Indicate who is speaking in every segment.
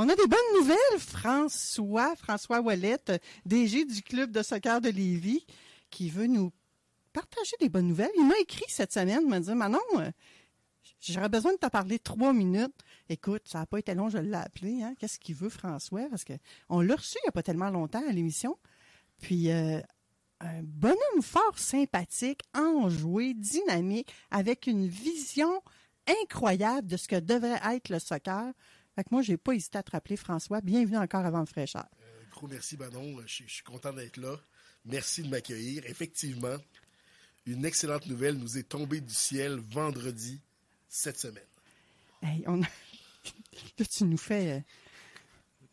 Speaker 1: On a des bonnes nouvelles. François, François Wallet, DG du club de soccer de Lévis, qui veut nous partager des bonnes nouvelles. Il m'a écrit cette semaine, me dit Manon, euh, j'aurais besoin de te parler trois minutes. Écoute, ça n'a pas été long, je l'ai appelé. Hein. Qu'est-ce qu'il veut, François? Parce qu'on l'a reçu il n'y a pas tellement longtemps à l'émission. Puis, euh, un bonhomme fort sympathique, enjoué, dynamique, avec une vision incroyable de ce que devrait être le soccer. Fait que moi, j'ai pas hésité à te rappeler, François. Bienvenue encore avant le fraîcheur.
Speaker 2: Gros merci, Manon. Je, suis- je suis content d'être là. Merci de m'accueillir. Effectivement, une excellente nouvelle nous est tombée du ciel vendredi cette semaine.
Speaker 1: Hey, on... là, tu nous fais euh,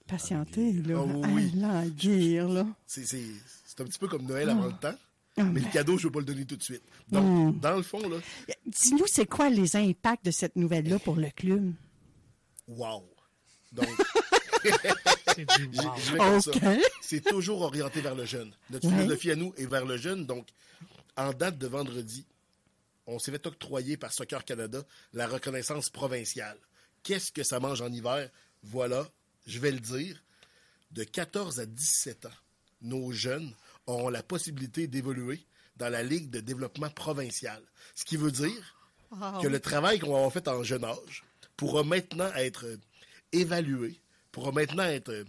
Speaker 1: patienter, là.
Speaker 2: Ah oui,
Speaker 1: languir, là.
Speaker 2: C'est c'est- c'est un petit peu comme Noël avant le temps,
Speaker 1: Ah,
Speaker 2: mais
Speaker 1: ben.
Speaker 2: le cadeau, je ne veux pas le donner tout de suite. Donc, dans le fond, là,
Speaker 1: Dis-nous, c'est quoi les impacts de cette nouvelle-là pour le club?
Speaker 2: wow. Donc, je, je vais comme ça.
Speaker 1: OK.
Speaker 2: C'est toujours orienté vers le jeune. Notre
Speaker 1: Ouais.
Speaker 2: philosophie à nous est vers le jeune. Donc, en date de vendredi, on s'est fait octroyer par Soccer Canada la reconnaissance provinciale. Qu'est-ce que ça mange en hiver? Voilà, je vais le dire. De 14 à 17 ans, nos jeunes auront la possibilité d'évoluer dans la Ligue de développement provincial. Ce qui veut dire que le travail qu'on va avoir fait en jeune âge pourra maintenant être euh, évalué, pourra maintenant être euh,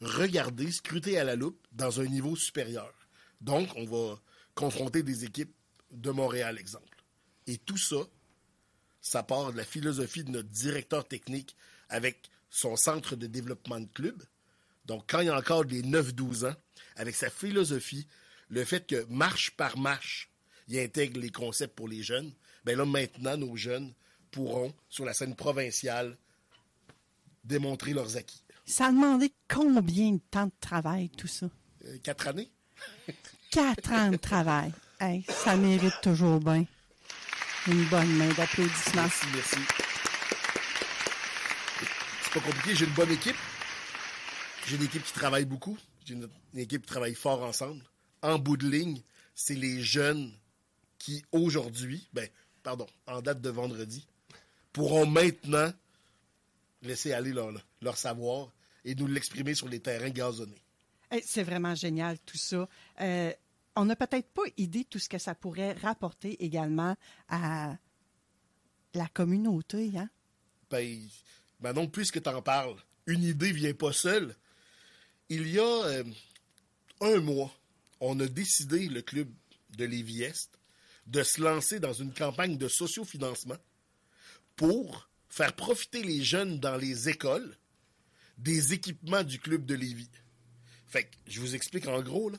Speaker 2: regardé, scruté à la loupe dans un niveau supérieur. Donc, on va confronter des équipes de Montréal, exemple. Et tout ça, ça part de la philosophie de notre directeur technique avec son centre de développement de club. Donc, quand il y a encore des 9-12 ans, avec sa philosophie, le fait que marche par marche, il intègre les concepts pour les jeunes, bien là, maintenant, nos jeunes pourront, sur la scène provinciale, démontrer leurs acquis.
Speaker 1: Ça a demandé combien de temps de travail, tout ça?
Speaker 2: Euh, quatre années?
Speaker 1: Quatre ans de travail. Hey, ça mérite toujours bien. Une bonne main d'applaudissements.
Speaker 2: Merci, merci. C'est pas compliqué, j'ai une bonne équipe. J'ai une équipe qui travaille beaucoup. J'ai une, une équipe qui travaille fort ensemble. En bout de ligne, c'est les jeunes qui, aujourd'hui, ben, pardon, en date de vendredi, pourront maintenant laisser aller leur, leur savoir et nous l'exprimer sur les terrains gazonnés.
Speaker 1: Hey, c'est vraiment génial, tout ça. Euh, on n'a peut-être pas idée de tout ce que ça pourrait rapporter également à la communauté, hein?
Speaker 2: Ben, Manon, puisque tu en parles, une idée vient pas seule. Il y a euh, un mois, on a décidé, le club de Lévis-Est, de se lancer dans une campagne de sociofinancement pour faire profiter les jeunes dans les écoles des équipements du club de Lévis. Fait que, je vous explique en gros, là.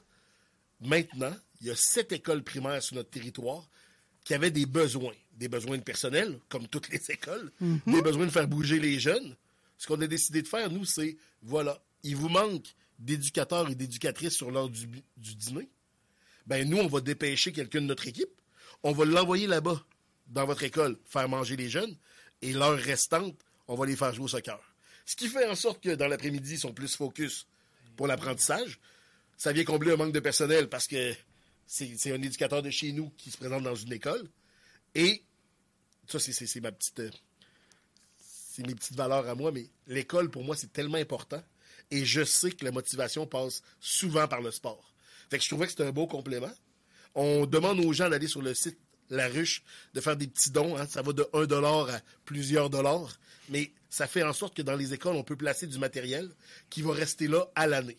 Speaker 2: Maintenant, il y a sept écoles primaires sur notre territoire qui avaient des besoins. Des besoins de personnel, comme toutes les écoles, des besoins de faire bouger les jeunes. Ce qu'on a décidé de faire, nous, c'est, voilà, il vous manque d'éducateurs et d'éducatrices sur l'heure du, du dîner. Ben, nous, on va dépêcher quelqu'un de notre équipe, on va l'envoyer là-bas, dans votre école, faire manger les jeunes, et l'heure restante, on va les faire jouer au soccer. Ce qui fait en sorte que dans l'après-midi, ils sont plus focus pour l'apprentissage. Ça vient combler un manque de personnel parce que c'est un éducateur de chez nous qui se présente dans une école. Et ça, euh, C'est mes petites valeurs à moi, mais l'école, pour moi, c'est tellement important. Et je sais que la motivation passe souvent par le sport. Fait je trouvais que c'était un beau complément. On demande aux gens d'aller sur le site la ruche, de faire des petits dons. hein. Ça va de 1 dollar à plusieurs dollars. Mais ça fait en sorte que dans les écoles, on peut placer du matériel qui va rester là à l'année.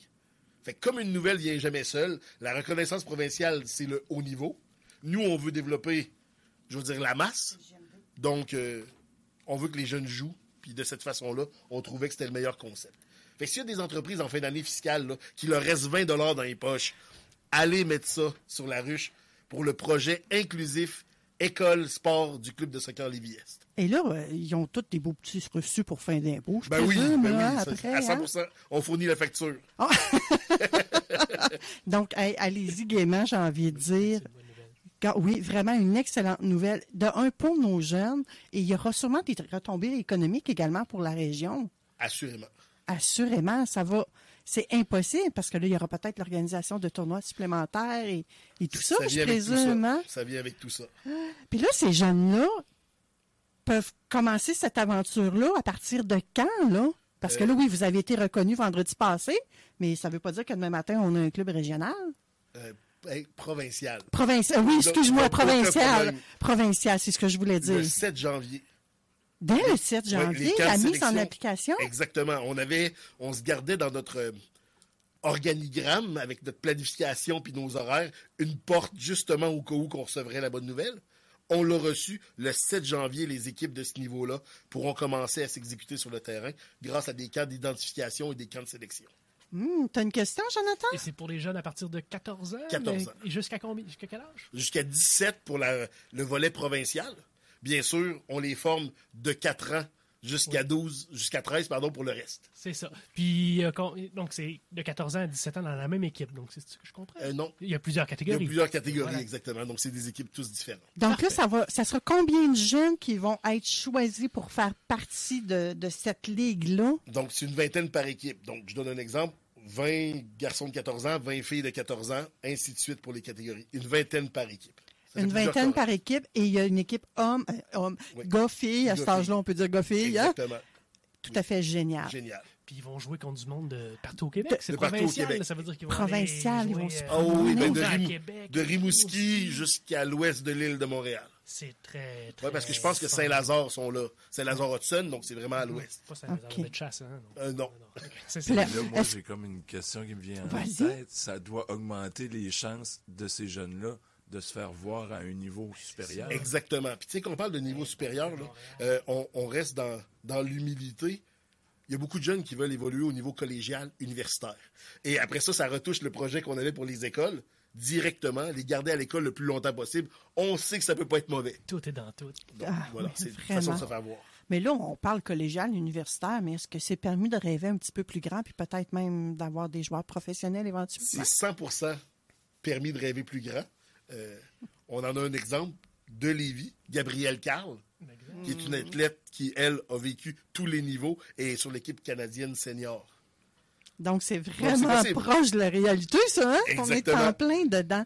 Speaker 2: Fait comme une nouvelle vient jamais seule, la reconnaissance provinciale, c'est le haut niveau. Nous, on veut développer, je veux dire, la masse. Donc, euh, on veut que les jeunes jouent. Puis de cette façon-là, on trouvait que c'était le meilleur concept. Fait que s'il y a des entreprises en fin d'année fiscale qui leur reste 20 dans les poches, allez mettre ça sur la ruche pour le projet inclusif École Sport du Club de soccer Lévis-Est.
Speaker 1: Et là, euh, ils ont tous des beaux petits reçus pour fin d'impôt.
Speaker 2: Ben oui, ben
Speaker 1: là,
Speaker 2: oui, ça,
Speaker 1: après,
Speaker 2: à
Speaker 1: hein?
Speaker 2: 100% On fournit la facture.
Speaker 1: Donc, hey, allez-y gaiement, j'ai envie de dire. Oui, vraiment une excellente nouvelle. De un, pour nos jeunes, et il y aura sûrement des retombées économiques également pour la région.
Speaker 2: Assurément.
Speaker 1: Assurément, ça va. C'est impossible parce que là, il y aura peut-être l'organisation de tournois supplémentaires et, et tout ça, je présume.
Speaker 2: ça.
Speaker 1: hein?
Speaker 2: Ça vient avec tout ça.
Speaker 1: Puis là, ces jeunes-là peuvent commencer cette aventure-là à partir de quand, là? Parce
Speaker 2: Euh.
Speaker 1: que là, oui, vous avez été reconnu vendredi passé, mais ça ne veut pas dire que demain matin, on a un club régional.
Speaker 2: Euh, hey, provincial.
Speaker 1: Provincial. Oui, excuse-moi, provincial. Provincial, c'est ce que je voulais dire.
Speaker 2: Le 7 janvier.
Speaker 1: Dès le 7
Speaker 2: Ouais,
Speaker 1: janvier,
Speaker 2: camps
Speaker 1: la mise en application.
Speaker 2: Exactement. On avait, on se gardait dans notre euh, organigramme avec notre planification puis nos horaires une porte justement au cas où qu'on recevrait la bonne nouvelle. On l'a reçu le 7 janvier. Les équipes de ce niveau-là pourront commencer à s'exécuter sur le terrain grâce à des camps d'identification et des camps de sélection.
Speaker 1: Hum, T'as une question, Jonathan?
Speaker 3: Et c'est pour les jeunes à partir de 14 ans?
Speaker 2: 14
Speaker 3: mais-
Speaker 2: ans.
Speaker 3: Et jusqu'à combien? Jusqu'à quel âge?
Speaker 2: Jusqu'à 17 pour la- le volet provincial. Bien sûr, on les forme de 4 ans jusqu'à 12, jusqu'à 13, pardon, pour le reste.
Speaker 3: C'est ça. Puis, euh, donc, c'est de 14 ans à 17 ans dans la même équipe. Donc, c'est ce que je comprends.
Speaker 2: Euh, non.
Speaker 3: Il y a plusieurs
Speaker 2: Il y a
Speaker 3: catégories.
Speaker 2: plusieurs catégories,
Speaker 3: Voilà.
Speaker 2: exactement. Donc, c'est des équipes tous différentes.
Speaker 1: Donc là, ça va, ça sera combien de jeunes qui vont être choisis pour faire partie de, de cette ligue-là?
Speaker 2: Donc, c'est une vingtaine par équipe. Donc, je donne un exemple. 20 garçons de 14 ans, 20 filles de 14 ans, ainsi de suite pour les catégories. Une vingtaine par équipe.
Speaker 1: Une vingtaine par équipe et il y a une équipe homme, euh, homme,
Speaker 2: Oui.
Speaker 1: gars-fille. À cet âge-là, on peut dire gars-fille. hein? Tout à fait génial.
Speaker 2: Génial.
Speaker 3: Puis, ils vont jouer contre du monde de partout au Québec. C'est
Speaker 2: de partout au
Speaker 3: provincial.
Speaker 2: Québec.
Speaker 3: là, Ça veut dire qu'ils vont
Speaker 1: Provincial,
Speaker 3: aller
Speaker 1: ils vont
Speaker 3: jouer,
Speaker 1: se
Speaker 2: Ah oui, ben, de,
Speaker 3: à
Speaker 2: Rim-
Speaker 3: Québec,
Speaker 2: de Rimouski jusqu'à l'ouest de l'île de Montréal.
Speaker 3: C'est très, très...
Speaker 2: Oui, parce que je pense que Saint-Lazare sont là. Saint-Lazare-Hudson, donc c'est vraiment à l'ouest.
Speaker 3: Pas Saint-Lazare
Speaker 1: Ok.
Speaker 3: de chasse, hein? non.
Speaker 2: Euh, non.
Speaker 3: Ok, C'est
Speaker 1: Puis
Speaker 3: ça.
Speaker 1: là-
Speaker 4: moi, j'ai comme une question qui me vient en tête. Ça doit augmenter les chances de ces jeunes-là de se faire voir à un niveau supérieur.
Speaker 2: Exactement. Puis tu sais, quand on parle de niveau supérieur, là, euh, on, on reste dans, dans l'humilité. Il y a beaucoup de jeunes qui veulent évoluer au niveau collégial, universitaire. Et après ça, ça retouche le projet qu'on avait pour les écoles directement, les garder à l'école le plus longtemps possible. On sait que ça peut pas être mauvais.
Speaker 3: Tout est dans tout.
Speaker 2: Donc,
Speaker 1: Ah,
Speaker 2: voilà, c'est une façon de se faire voir.
Speaker 1: Mais là, on parle collégial, universitaire, mais est-ce que c'est permis de rêver un petit peu plus grand puis peut-être même d'avoir des joueurs professionnels éventuellement?
Speaker 2: C'est 100% permis de rêver plus grand. Euh, on en a un exemple de Lévis, Gabrielle Carl, qui est une athlète qui, elle, a vécu tous les niveaux et est sur l'équipe canadienne senior.
Speaker 1: Donc, c'est vraiment proche de la réalité, ça, hein? On est en plein dedans.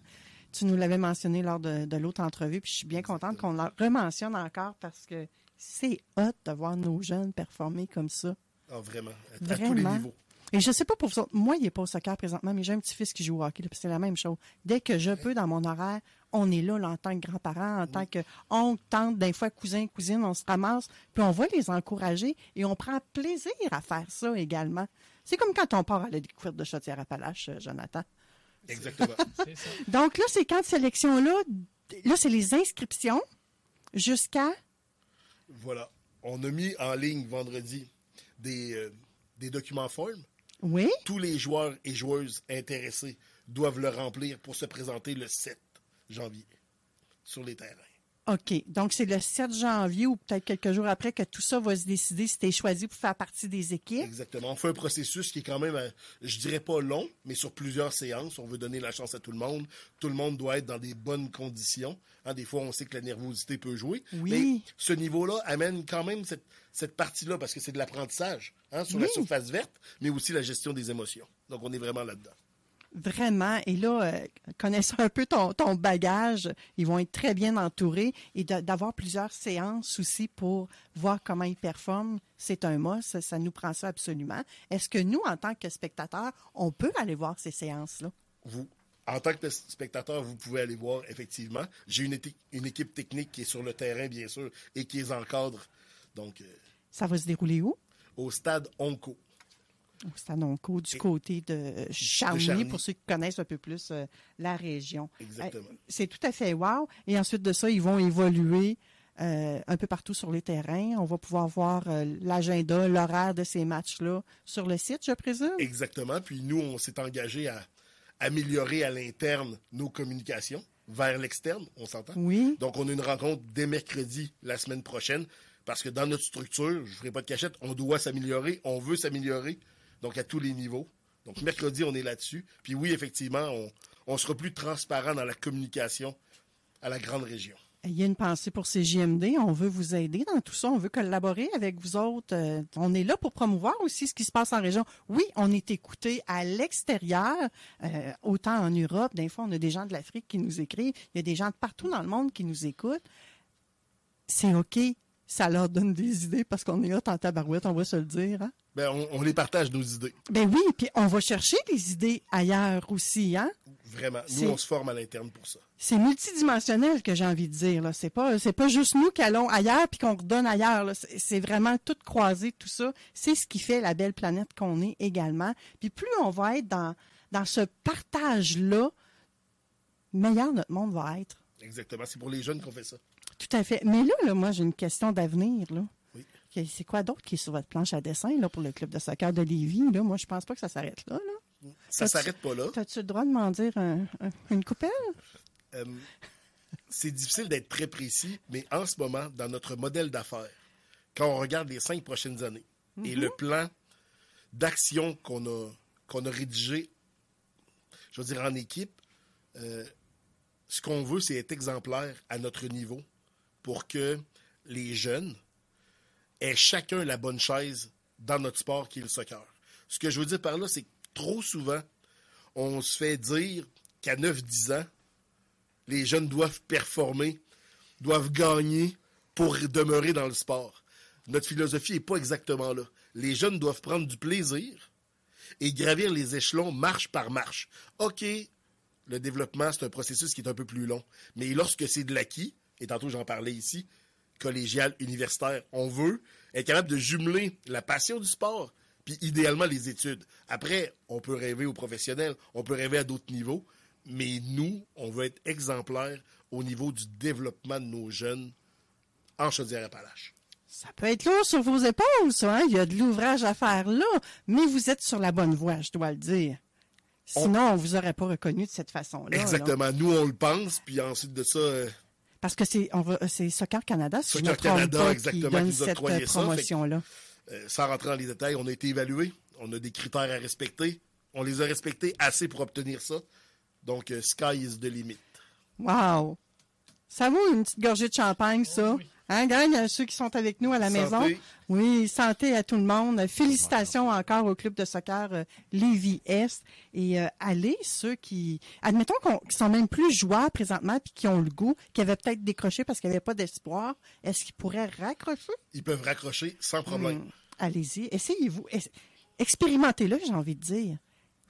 Speaker 1: Tu nous l'avais mentionné lors de, de l'autre entrevue, puis je suis bien contente qu'on le rementionne encore parce que c'est hot de voir nos jeunes performer comme ça.
Speaker 2: Ah, vraiment, à, à tous les
Speaker 1: Vraiment.
Speaker 2: niveaux.
Speaker 1: Et je sais pas pour vous autres, moi, il n'est pas au soccer présentement, mais j'ai un petit-fils qui joue au hockey, c'est la même chose. Dès que je peux, dans mon horaire, on est là, là, en tant que grands-parents, en tant que oncle, tante, des fois cousin, cousine, on se ramasse, puis on va les encourager et on prend plaisir à faire ça également. C'est comme quand on part à la découverte de Chaudière-Appalaches, euh, Jonathan.
Speaker 2: Exactement.
Speaker 3: Ça.
Speaker 1: Donc là, ces camps de sélection-là, là, c'est les inscriptions jusqu'à...
Speaker 2: voilà. On a mis en ligne vendredi des, euh, des documents formes. Tous les joueurs et joueuses intéressés doivent le remplir pour se présenter le 7 janvier sur les terrains.
Speaker 1: OK. Donc, c'est le 7 janvier ou peut-être quelques jours après que tout ça va se décider si tu es choisi pour faire partie des équipes.
Speaker 2: Exactement. On fait un processus qui est quand même, euh, je dirais pas long, mais sur plusieurs séances. On veut donner la chance à tout le monde. Tout le monde doit être dans des bonnes conditions. Hein, des fois, on sait que la nervosité peut jouer.
Speaker 1: Oui.
Speaker 2: Mais ce niveau-là amène quand même cette, cette partie-là parce que c'est de l'apprentissage hein, sur la surface verte, mais aussi la gestion des émotions. Donc, on est vraiment là-dedans.
Speaker 1: Vraiment. Et là, euh, connaissant un peu ton, ton bagage, ils vont être très bien entourés et d'avoir plusieurs séances aussi pour voir comment ils performent, c'est un must. Ça, nous prend ça absolument. Est-ce que nous, en tant que spectateurs, on peut aller voir ces séances-là?
Speaker 2: Vous, En tant que spectateur, vous pouvez aller voir, effectivement. J'ai une équipe technique qui est sur le terrain, bien sûr, et qui les encadre. Donc, euh,
Speaker 1: Ça va se dérouler où?
Speaker 2: au stade Onco.
Speaker 1: Au Stade Onco, du côté de Charny,
Speaker 2: Charny.
Speaker 1: pour ceux qui connaissent un peu plus euh, la région.
Speaker 2: Exactement.
Speaker 1: Euh, C'est tout à fait wow. Et ensuite de ça, ils vont évoluer euh, un peu partout sur les terrains. On va pouvoir voir l'agenda, l'horaire de ces matchs-là sur le site, je présume?
Speaker 2: Exactement. Puis nous, on s'est engagé à améliorer à l'interne nos communications vers l'externe, on s'entend?
Speaker 1: Oui.
Speaker 2: Donc, on a une rencontre dès mercredi la semaine prochaine parce que dans notre structure, je ne ferai pas de cachette, on doit s'améliorer, on veut s'améliorer, donc à tous les niveaux. Donc, mercredi, on est là-dessus. Puis oui, effectivement, on, sera plus transparent dans la communication à la grande région.
Speaker 1: Il y a une pensée pour ces JMD. On veut vous aider dans tout ça. On veut collaborer avec vous autres. Euh, on est là pour promouvoir aussi ce qui se passe en région. Oui, on est écouté à l'extérieur, euh, autant en Europe. Des fois, on a des gens de l'Afrique qui nous écrivent. Il y a des gens de partout dans le monde qui nous écoutent. C'est OK. Ça leur donne des idées parce qu'on est là en tabarouette, on va se le dire. hein?
Speaker 2: Ben, on, on les partage, nos idées.
Speaker 1: Ben oui, puis on va chercher des idées ailleurs aussi. Hein?
Speaker 2: Vraiment. Nous, on se forme à l'interne pour ça.
Speaker 1: c'est multidimensionnel que j'ai envie de dire là c'est pas c'est pas juste nous qui allons ailleurs puis qu'on redonne ailleurs c'est vraiment tout croisé tout ça c'est ce qui fait la belle planète qu'on est également puis plus on va être dans dans ce partage là meilleur notre monde va être
Speaker 2: Exactement. C'est pour les jeunes qu'on fait ça.
Speaker 1: tout à fait mais là, là moi j'ai une question d'avenir là c'est quoi d'autre qui est sur votre planche à dessin là pour le club de soccer de Lévis là? Moi je pense pas que ça s'arrête là là
Speaker 2: Ça s'arrête pas là.
Speaker 1: T'as-tu le droit de m'en dire un- un- une coupelle?
Speaker 2: Euh, c'est difficile d'être très précis, mais en ce moment, dans notre modèle d'affaires, quand on regarde les cinq prochaines années et le plan d'action qu'on a, qu'on a rédigé, je veux dire en équipe, euh, ce qu'on veut, c'est être exemplaire à notre niveau pour que les jeunes aient chacun la bonne chaise dans notre sport qui est le soccer. Ce que je veux dire par là, c'est que trop souvent, on se fait dire qu'à 9-10 ans, les jeunes doivent performer, doivent gagner pour demeurer dans le sport. Notre philosophie n'est pas exactement là. Les jeunes doivent prendre du plaisir et gravir les échelons marche par marche. OK, le développement, c'est un processus qui est un peu plus long. Mais lorsque c'est de l'acquis, et tantôt j'en parlais ici, collégial, universitaire, on veut être capable de jumeler la passion du sport, puis idéalement les études. Après, on peut rêver aux professionnels, on peut rêver à d'autres niveaux, mais nous, on veut être exemplaires au niveau du développement de nos jeunes en Chaudière-Appalaches.
Speaker 1: Ça peut être lourd sur vos épaules, ça. hein? Il y a de l'ouvrage à faire là, mais vous êtes sur la bonne voie, je dois le dire. Sinon, on, vous aurait pas reconnu de cette façon-là. là.
Speaker 2: Exactement. Nous, on le pense, puis ensuite de ça, euh,
Speaker 1: Parce que c'est on va- c'est Soccer Canada, si je me
Speaker 2: Soccer
Speaker 1: trompe
Speaker 2: Canada,
Speaker 1: pas, qui
Speaker 2: exactement,
Speaker 1: donne
Speaker 2: qui nous a
Speaker 1: cette
Speaker 2: octroyé
Speaker 1: euh, promotion-là.
Speaker 2: euh, sans rentrer dans les détails, on a été évalués. On a des critères à respecter. On les a respectés assez pour obtenir ça. Donc, euh, sky is the limit.
Speaker 1: Wow! Ça vaut une petite gorgée de champagne, ça. Hein, gang, à ceux qui sont avec nous à la
Speaker 2: Santé.
Speaker 1: maison. Oui, santé à tout le monde. Félicitations encore au club de soccer euh, Lévis-Est. Et euh, allez, ceux qui... Admettons qu'on, qui sont même plus joueurs présentement, puis qui ont le goût, qui avaient peut-être décroché parce qu'il n'y avait pas d'espoir, est-ce qu'ils pourraient raccrocher?
Speaker 2: Ils peuvent raccrocher sans problème.
Speaker 1: Hum, Allez-y, essayez-vous. Es- Expérimentez-le, j'ai envie de dire.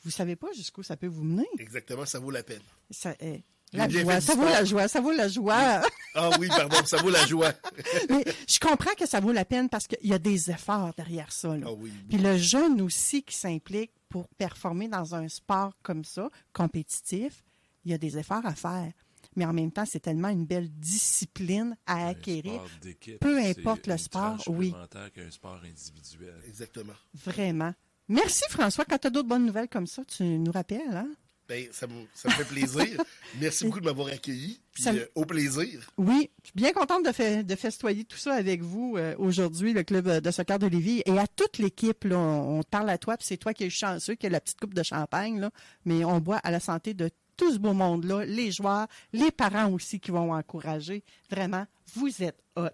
Speaker 1: Vous savez pas jusqu'où ça peut vous mener.
Speaker 2: Exactement, ça vaut la peine.
Speaker 1: Ça, eh, la joie, ça vaut la joie, ça vaut la joie.
Speaker 2: Ah oui, pardon, ça vaut la joie.
Speaker 1: Mais je comprends que ça vaut la peine parce qu'il y a des efforts derrière ça. là.
Speaker 2: Ah oui.
Speaker 1: Puis le jeune aussi qui s'implique pour performer dans un sport comme ça, compétitif, il y a des efforts à faire. Mais en même temps, c'est tellement une belle discipline à
Speaker 4: Un
Speaker 1: acquérir.
Speaker 4: sport d'équipe,
Speaker 1: Peu
Speaker 4: c'est
Speaker 1: importe le sport, oui.
Speaker 4: qu'un sport individuel.
Speaker 2: Exactement.
Speaker 1: Vraiment. Merci François. Quand tu as d'autres bonnes nouvelles comme ça, tu nous rappelles. Hein?
Speaker 2: Ben, ça, me, ça me fait plaisir. Merci beaucoup de m'avoir accueilli. Puis
Speaker 1: Ça me-
Speaker 2: euh, au plaisir.
Speaker 1: Oui, je suis bien contente de, fe- de festoyer tout ça avec vous euh, aujourd'hui, le club euh, de soccer de Lévis. Et à toute l'équipe, là, on, parle à toi, puis c'est toi qui es chanceux, qui a la petite coupe de champagne, là, mais on boit à la santé de tout ce beau monde-là, les joueurs, les parents aussi qui vont encourager. Vraiment, vous êtes hot.